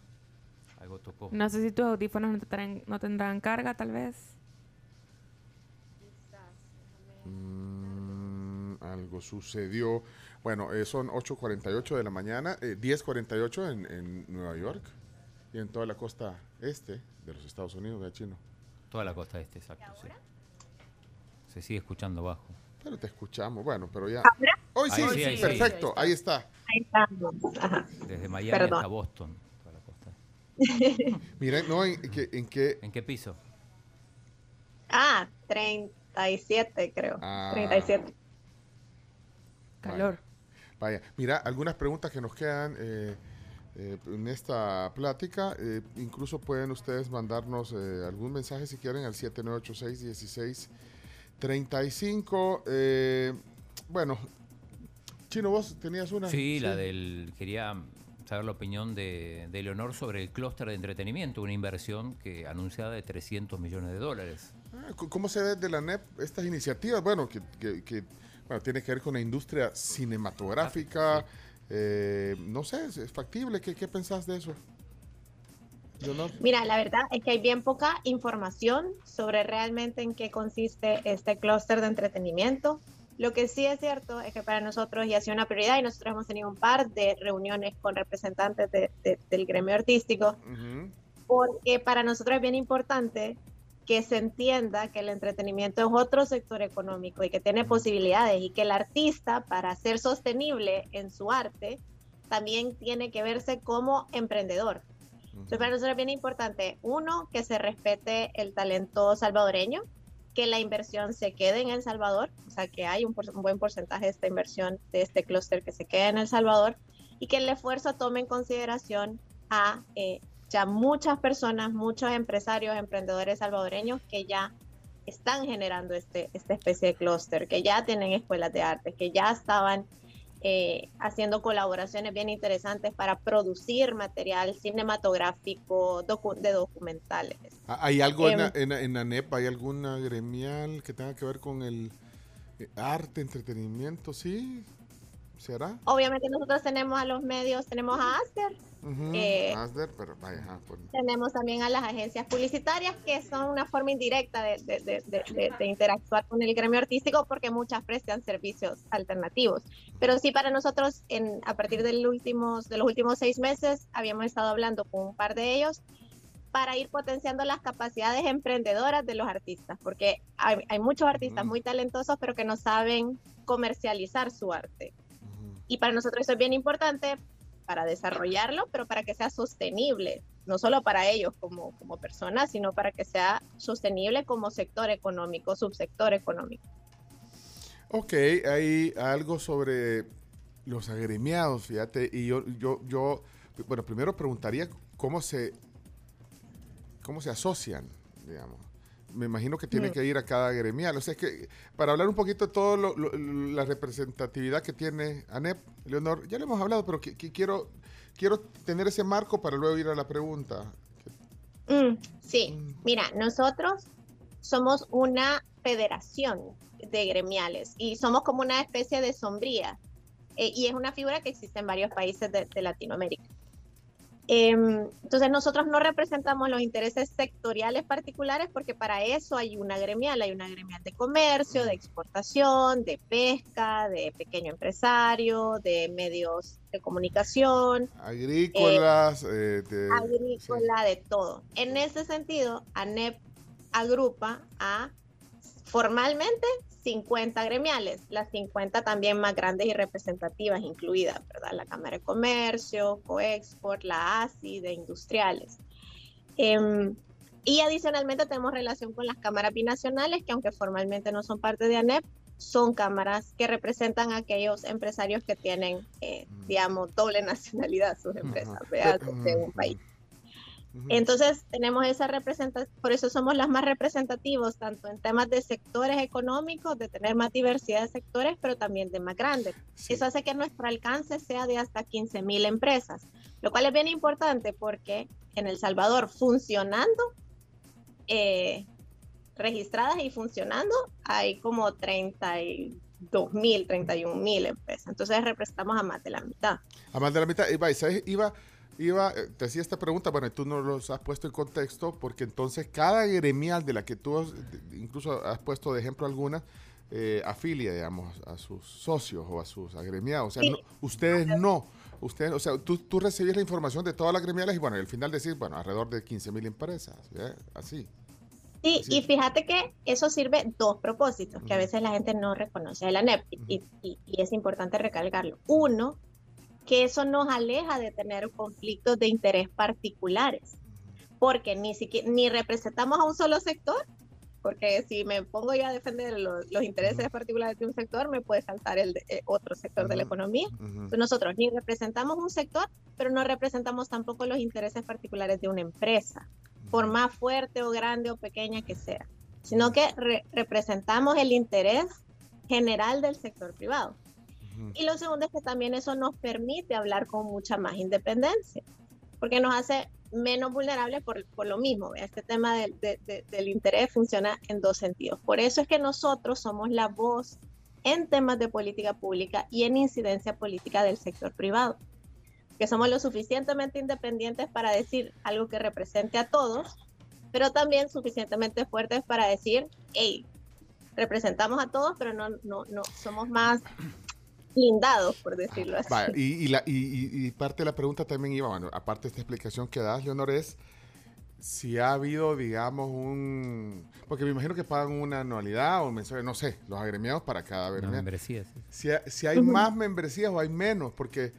Algo tocó. No sé si tus audífonos no tendrán, carga, tal vez. Mm, algo sucedió. Bueno, eh, son 8.48 de la mañana, eh, 10.48 en, en Nueva York y en toda la costa este de los Estados Unidos, de Chino. Toda la costa este, exacto, sí. Se sigue escuchando bajo. Pero te escuchamos, bueno, pero ya. Hoy sí, sí, perfecto, ahí está. Ahí está. Desde Miami hasta Boston. Miren, no, ¿en, qué, en, qué, ¿En qué piso? Ah, 37 creo. Ah, 37. Calor. Vaya. mira, algunas preguntas que nos quedan. Eh, eh, en esta plática. Eh, incluso pueden ustedes mandarnos eh, algún mensaje si quieren al 7986-1635. bueno, Chino, vos tenías una. Sí, la del. Quería saber la opinión de, Leonor sobre el clúster de entretenimiento, una inversión que anunciada de 300 millones de dólares. Ah, ¿Cómo se ve de la NEP estas iniciativas? Bueno, que, bueno, tiene que ver con la industria cinematográfica. Eh, no sé, ¿es factible? ¿Qué, qué pensás de eso? Mira, la verdad es que hay bien poca información sobre realmente en qué consiste este clúster de entretenimiento. Lo que sí es cierto es que para nosotros ya ha sido una prioridad y nosotros hemos tenido un par de reuniones con representantes del gremio artístico, porque para nosotros es bien importante que se entienda que el entretenimiento es otro sector económico y que tiene posibilidades y que el artista, para ser sostenible en su arte, también tiene que verse como emprendedor. Entonces, para nosotros es bien importante, uno, que se respete el talento salvadoreño, que la inversión se quede en El Salvador, o sea, que hay un, buen porcentaje de esta inversión de este clúster que se quede en El Salvador y que el esfuerzo tome en consideración a eh, ya muchas personas, muchos empresarios, emprendedores salvadoreños que ya están generando este, esta especie de clúster, que ya tienen escuelas de arte, que ya estaban eh, haciendo colaboraciones bien interesantes para producir material cinematográfico de documentales. Ah, ¿Hay algo en, em, en, ANEP, hay alguna gremial que tenga que ver con el eh, arte, entretenimiento? Sí, ¿será? Obviamente nosotros tenemos a los medios, tenemos a Aster, eh, pero Tenemos también a las agencias publicitarias que son una forma indirecta de, interactuar con el gremio artístico porque muchas prestan servicios alternativos. Pero sí para nosotros, en, a partir del últimos, de los últimos seis meses, habíamos estado hablando con un par de ellos para ir potenciando las capacidades emprendedoras de los artistas, porque hay, muchos artistas muy talentosos, pero que no saben comercializar su arte. Y para nosotros eso es bien importante para desarrollarlo, pero para que sea sostenible, no solo para ellos como, como personas, sino para que sea sostenible como sector económico, subsector económico. Ok, hay algo sobre los agremiados, fíjate, y yo, yo, yo, bueno, primero preguntaría cómo se, cómo se asocian, digamos me imagino que tiene que ir a cada gremial. O sea, es que para hablar un poquito de toda la representatividad que tiene ANEP, Leonor, ya le hemos hablado, pero que, quiero, quiero tener ese marco para luego ir a la pregunta. Mm, sí, mm. mira, nosotros somos una federación de gremiales y somos como una especie de sombría. Eh, y es una figura que existe en varios países de Latinoamérica. Em, entonces nosotros no representamos los intereses sectoriales particulares porque para eso hay una gremial, hay una gremial de comercio, de exportación, de pesca, de pequeño empresario, de medios de comunicación. Agrícolas. Eh, de, agrícola, de todo. En ese sentido, ANEP agrupa a formalmente 50 gremiales, las 50 también más grandes y representativas incluidas, ¿verdad? La Cámara de Comercio, Coexport, la ASI de industriales. Em, y adicionalmente tenemos relación con las cámaras binacionales, que aunque formalmente no son parte de ANEP, son cámaras que representan a aquellos empresarios que tienen, eh, mm. digamos, doble nacionalidad sus empresas, de un país. Entonces tenemos esa representación, por eso somos las más representativos, tanto en temas de sectores económicos, de tener más diversidad de sectores, pero también de más grandes. Eso hace que nuestro alcance sea de hasta 15 mil empresas, lo cual es bien importante porque en El Salvador funcionando, eh, registradas y funcionando, hay como 32 mil, 31 mil empresas. Entonces representamos a más de la mitad. A más de la mitad. Iba, ¿sabes? Iba Iba, eh, te hacía esta pregunta, bueno, tú no los has puesto en contexto, porque entonces cada gremial de la que tú incluso has puesto de ejemplo alguna, eh, afilia, digamos, a sus socios o a sus agremiados. O sea, ustedes no. Ustedes, o sea, tú, tú recibís la información de todas las gremiales y bueno, al final decís, bueno, alrededor de 15 mil empresas, así. Sí, y fíjate que eso sirve dos propósitos que a veces la gente no reconoce de la NEP y, y, es importante recalcarlo. Uno, que eso nos aleja de tener conflictos de interés particulares, porque ni, siquiera, ni representamos a un solo sector, porque si me pongo yo a defender los, intereses particulares de un sector, me puede saltar el de, eh, otro sector de la economía. nosotros ni representamos un sector, pero no representamos tampoco los intereses particulares de una empresa, por más fuerte o grande o pequeña que sea, sino que representamos el interés general del sector privado. Y lo segundo es que también eso nos permite hablar con mucha más independencia, porque nos hace menos vulnerables por, por lo mismo. Este tema del, del interés funciona en dos sentidos. Por eso es que nosotros somos la voz en temas de política pública y en incidencia política del sector privado, que somos lo suficientemente independientes para decir algo que represente a todos, pero también suficientemente fuertes para decir, hey, representamos a todos, pero no, no, no somos más blindados, por decirlo así. y, y, la, y, parte de la pregunta también iba, bueno, aparte de esta explicación que das, Leonor, es si ha habido, digamos, un... Porque me imagino que pagan una anualidad o un mensual, no sé, los agremiados para cada membresía. Si, si, hay más membresías o hay menos, porque,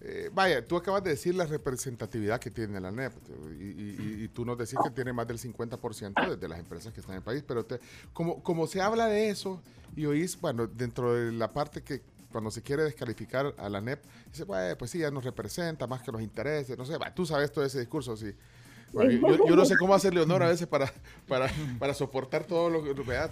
eh, vaya, tú acabas de decir la representatividad que tiene la NEP y, tú nos decís que tiene más del 50% de, las empresas que están en el país, pero te, como, como se habla de eso y oís, bueno, dentro de la parte que cuando se quiere descalificar a la NEP, dice, pues sí, ya nos representa más que nos interese, no sé, tú sabes todo ese discurso, sí yo, no sé cómo hacerle honor a veces para, para, para soportar todo lo,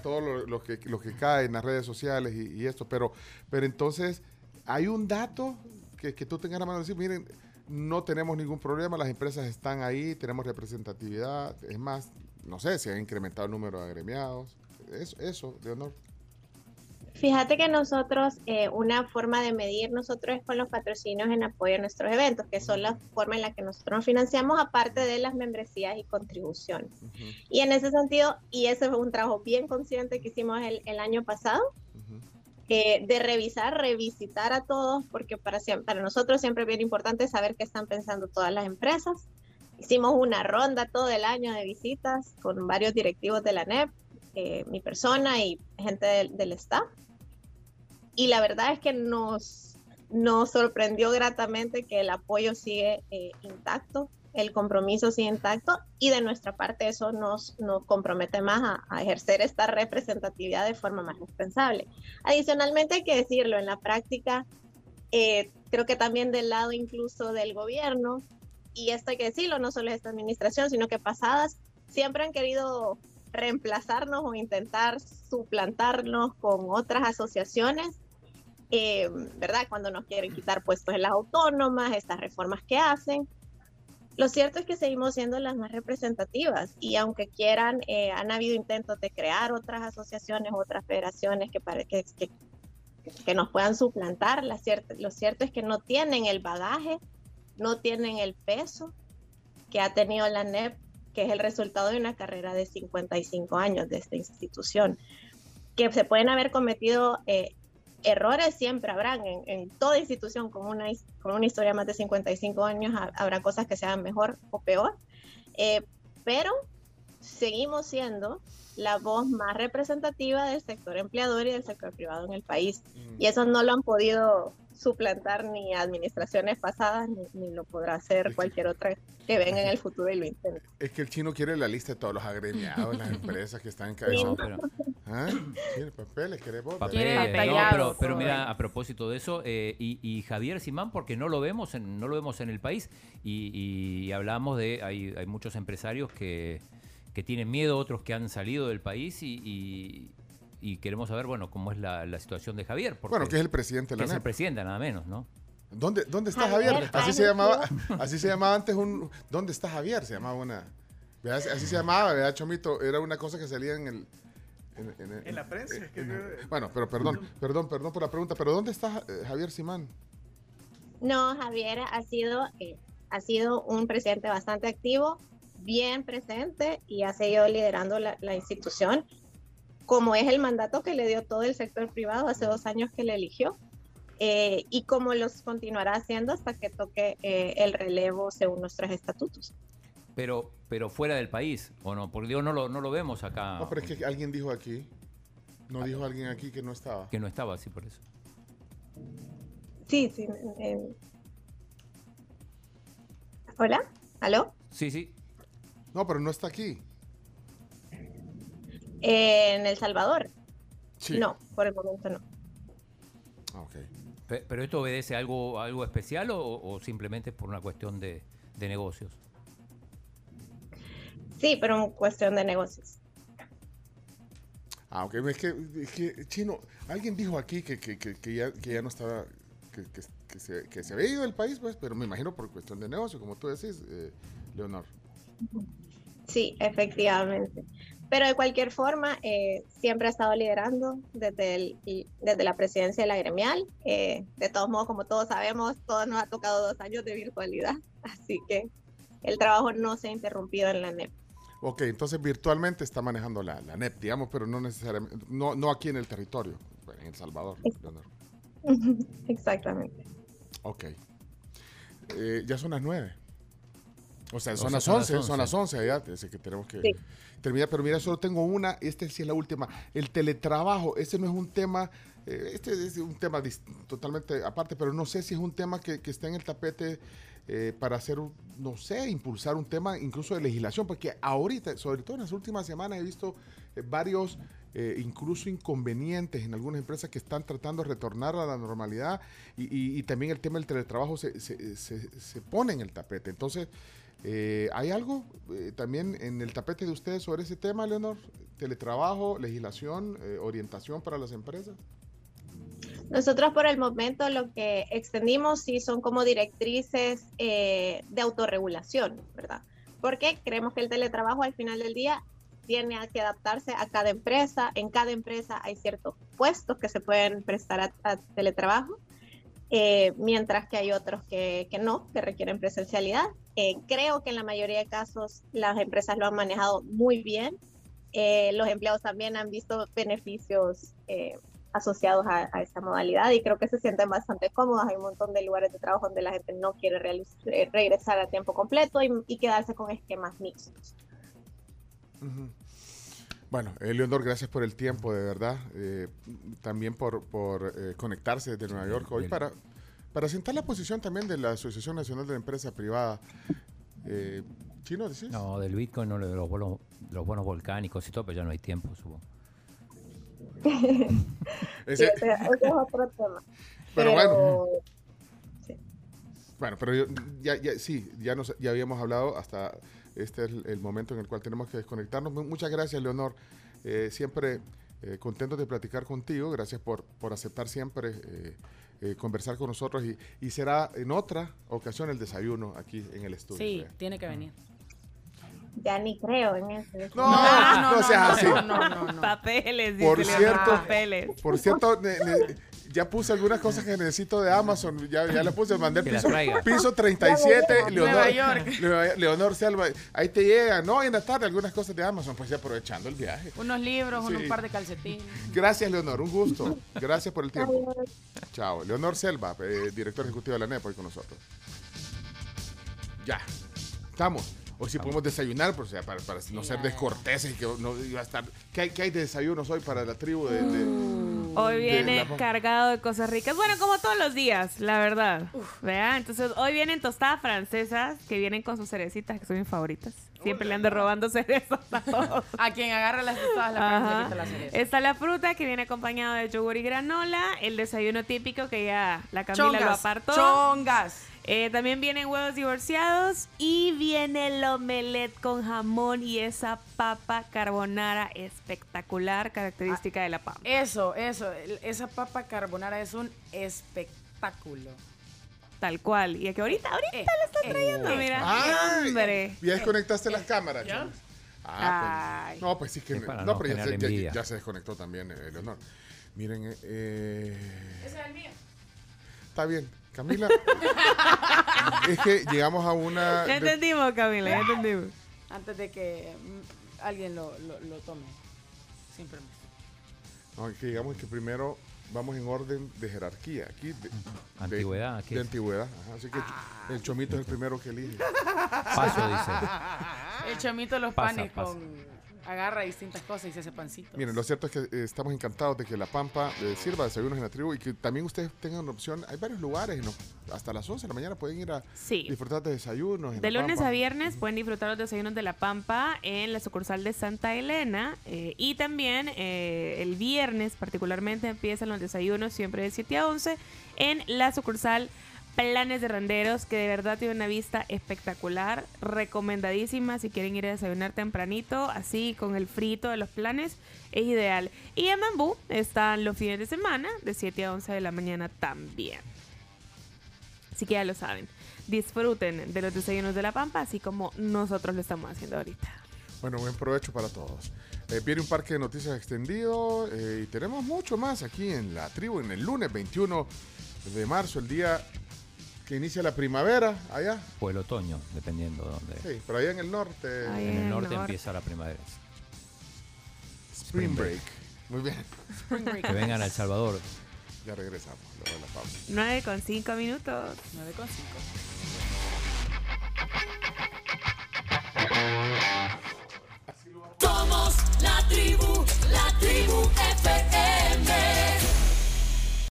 todo lo, que, lo que cae en las redes sociales y, esto, pero, pero entonces hay un dato que, que tú tengas en la mano de decir, miren, no tenemos ningún problema, las empresas están ahí, tenemos representatividad, es más, no sé si ha incrementado el número de agremiados, eso, eso de honor. Fíjate que nosotros, eh, una forma de medir nosotros es con los patrocinios en apoyo a nuestros eventos, que son la forma en la que nosotros nos financiamos, aparte de las membresías y contribuciones. Y en ese sentido, y ese fue un trabajo bien consciente que hicimos el, el año pasado, eh, de revisar, revisitar a todos, porque para, para nosotros siempre es bien importante saber qué están pensando todas las empresas. Hicimos una ronda todo el año de visitas con varios directivos de la NEP, eh, mi persona y gente del, del staff y la verdad es que nos, nos sorprendió gratamente que el apoyo sigue eh, intacto, el compromiso sigue intacto y de nuestra parte eso nos, nos compromete más a, ejercer esta representatividad de forma más responsable. Adicionalmente hay que decirlo, en la práctica, eh, creo que también del lado incluso del gobierno, y esto hay que decirlo, no solo esta administración, sino que pasadas, siempre han querido reemplazarnos o intentar suplantarnos con otras asociaciones eh, ¿verdad? Cuando nos quieren quitar puestos en las autónomas, estas reformas que hacen. Lo cierto es que seguimos siendo las más representativas y aunque quieran, eh, han habido intentos de crear otras asociaciones, otras federaciones que, que, que, que nos puedan suplantar. La cierto, lo cierto es que no tienen el bagaje, no tienen el peso que ha tenido la NEP, que es el resultado de una carrera de 55 años de esta institución, que se pueden haber cometido eh, errores siempre habrán en, toda institución con una, con una historia más de 55 años, habrá cosas que sean mejor o peor, eh, pero seguimos siendo la voz más representativa del sector empleador y del sector privado en el país. Mm. Y eso no lo han podido suplantar ni administraciones pasadas, ni, lo podrá hacer cualquier otra que venga en el futuro y lo intente. Es que el chino quiere la lista de todos los agremiados, las empresas que están en cabeza. ¿Ah? papeles, pero, pero, mira, a propósito de eso, eh, y, Javier Simán, porque no lo vemos en, no lo vemos en el país, y, hablamos de, hay, hay muchos empresarios que, que tienen miedo, otros que han salido del país y, y queremos saber, bueno, cómo es la, situación de Javier. Porque, bueno, que es el presidente de la que es el presidente, nada menos, ¿no? ¿Dónde, dónde está Javier? Así se llamaba, así se llamaba antes un ¿Dónde está Javier? Se llamaba una así se llamaba, ¿verdad, Chomito? Era una cosa que salía en el en, la prensa. bueno, pero perdón, perdón, perdón por la pregunta, pero ¿dónde está eh, Javier Simán? No, Javier ha sido eh, ha sido un presidente bastante activo, bien presente y ha seguido liderando la, la institución como es el mandato que le dio todo el sector privado hace dos años que le eligió. Eh, y como los continuará haciendo hasta que toque eh, el relevo según nuestros estatutos. Pero, pero fuera del país, ¿o no? Porque Dios no lo, no lo vemos acá. No, pero es que alguien dijo aquí, no dijo alguien aquí que no estaba. Que no estaba, sí, por eso. Sí, sí. ¿Hola? ¿Aló? Sí, sí. No, pero no está aquí en El Salvador. No, por el momento no. Ah, okay. ¿Pero esto obedece a algo, algo especial o, simplemente por una cuestión de, negocios? Sí, pero cuestión de negocios. Ah, ok. Es que, es que Chino, alguien dijo aquí que, que, que, ya, que ya no estaba, que, se, que se había ido del país, pues, pero me imagino por cuestión de negocio, como tú decís, eh, Leonor. Sí, efectivamente. Pero de cualquier forma, eh, siempre ha estado liderando desde, el, desde la presidencia de la gremial. Eh, de todos modos, como todos sabemos, todos nos ha tocado dos años de virtualidad, así que el trabajo no se ha interrumpido en la NEP. Ok, entonces virtualmente está manejando la, NEP, digamos, pero no necesariamente, no, no aquí en el territorio, en El Salvador. Exactamente. Ok. Eh, ya son las nueve. O sea, son, las once, son las once ya, así que tenemos que terminar. Pero mira, solo tengo una, esta sí es la última. El teletrabajo, ese no es un tema, eh, este es un tema totalmente aparte, pero no sé si es un tema que, que está en el tapete eh, para hacer, no sé, impulsar un tema incluso de legislación, porque ahorita, sobre todo en las últimas semanas, he visto eh, varios, incluso inconvenientes en algunas empresas que están tratando de retornar a la normalidad y, también el tema del teletrabajo se, se, se, pone en el tapete. Entonces, ¿hay algo también en el tapete de ustedes sobre ese tema, Leonor? Teletrabajo, legislación, orientación para las empresas. Nosotros por el momento lo que extendimos sí son como directrices eh, de autorregulación, ¿verdad? Porque creemos que el teletrabajo al final del día tiene que adaptarse a cada empresa. En cada empresa hay ciertos puestos que se pueden prestar a, teletrabajo, eh, mientras que hay otros que, que, no, que requieren presencialidad. Eh, creo que en la mayoría de casos las empresas lo han manejado muy bien. los empleados también han visto beneficios asociados a, esta modalidad y creo que se sienten bastante cómodos. Hay un montón de lugares de trabajo donde la gente no quiere eh, regresar a tiempo completo y, quedarse con esquemas mixtos. Bueno, Leonor, gracias por el tiempo, de verdad. Eh, también por, por eh, conectarse desde Nueva York hoy para, para sentar la posición también de la Asociación Nacional de la Empresa Privada. ¿Chino decís? No, del Bitcoin, no, de los bonos, los bonos volcánicos y todo, pero ya no hay tiempo, supongo. ese, es otro tema. Pero, bueno. Bueno, pero ya, ya, sí, ya, nos, ya habíamos hablado hasta este es el, momento en el cual tenemos que desconectarnos. Muchas gracias, Leonor. Eh, siempre eh, contento de platicar contigo. Gracias por, por aceptar siempre eh, conversar con nosotros y, y, será en otra ocasión el desayuno aquí en el estudio. Sí, tiene que venir ya ni creo en eso. No, no, no, no, seas así. No, no, no, Papeles, por cierto, papeles. Por cierto, ya puse algunas cosas que necesito de Amazon. Ya, ya le puse, mandé el piso, piso 37, Leonor, York. Leonor Selva. Ahí te llega, ¿no? Y en la tarde algunas cosas de Amazon, pues ya aprovechando el viaje. Unos libros, un par de calcetines. Gracias, Leonor, un gusto. Gracias por el tiempo. Chao. Leonor Selva, eh, director ejecutivo de la NEP, hoy con nosotros. Ya. Estamos. Hoy sí podemos desayunar, por, sea, para, no ser descorteses y que no iba a estar. ¿Qué hay, qué hay de desayunos hoy para la tribu de.? Mm. hoy viene cargado de cosas ricas. Bueno, como todos los días, la verdad. ¿Vea? Entonces, hoy vienen tostadas francesas que vienen con sus cerecitas, que son mis favoritas. Siempre le ando robando cerezas a todos. a quien agarra las tostadas la, la cereza. Está la fruta que viene acompañada de yogur y granola. El desayuno típico que ya la Camila lo apartó. Chongas. Eh, también vienen huevos divorciados y viene el omelette con jamón y esa papa carbonara espectacular, característica de la papa. Eso, eso, esa papa carbonara es un espectáculo. Tal cual. Y que ahorita, ahorita eh, la están eh, trayendo, mira. Ah, hombre. Ya desconectaste las cámaras, Ah, pues, no, pues sí que. No, pero ya se, desconectó también, Leonor. Miren, eh. Ese es el mío. Está bien. Camila, es que llegamos a una... Ya entendimos, Camila, ya entendimos. Antes de que mm, alguien lo, lo, tome, sin permiso. No, es que digamos que primero vamos en orden de jerarquía. Aquí de, antigüedad. Aquí. De antigüedad. Así que el chomito es el primero que elige. Paso, dice. El chomito los panes con agarra distintas cosas y se hace pancito. Miren, lo cierto es que eh, estamos encantados de que La Pampa eh, sirva de desayunos en la tribu y que también ustedes tengan una opción. Hay varios lugares, hasta las 11 de la mañana pueden ir a disfrutar de desayunos. de lunes a viernes pueden disfrutar los desayunos de La Pampa en la sucursal de Santa Elena eh, y también el viernes particularmente empiezan los desayunos siempre de 7 a 11 en la sucursal planes de renderos que de verdad tiene una vista espectacular, recomendadísima si quieren ir a desayunar tempranito, así con el frito de los planes, es ideal. Y en Bambú están los fines de semana de 7 a 11 de la mañana también. Así que ya lo saben. Disfruten de los desayunos de la Pampa, así como nosotros lo estamos haciendo ahorita. Bueno, buen provecho para todos. Eh, viene un parque de noticias extendido eh, y tenemos mucho más aquí en la tribu en el lunes 21 de marzo, el día que inicia la primavera allá. O el otoño, dependiendo de dónde. Sí, pero allá en el norte. Ahí en, el norte, empieza la primavera. Spring, break. Muy bien. Spring break. Que vengan a El Salvador. Ya regresamos, luego de la pausa. 9 con 5 minutos. 9 con 5. Somos la tribu, la tribu FM.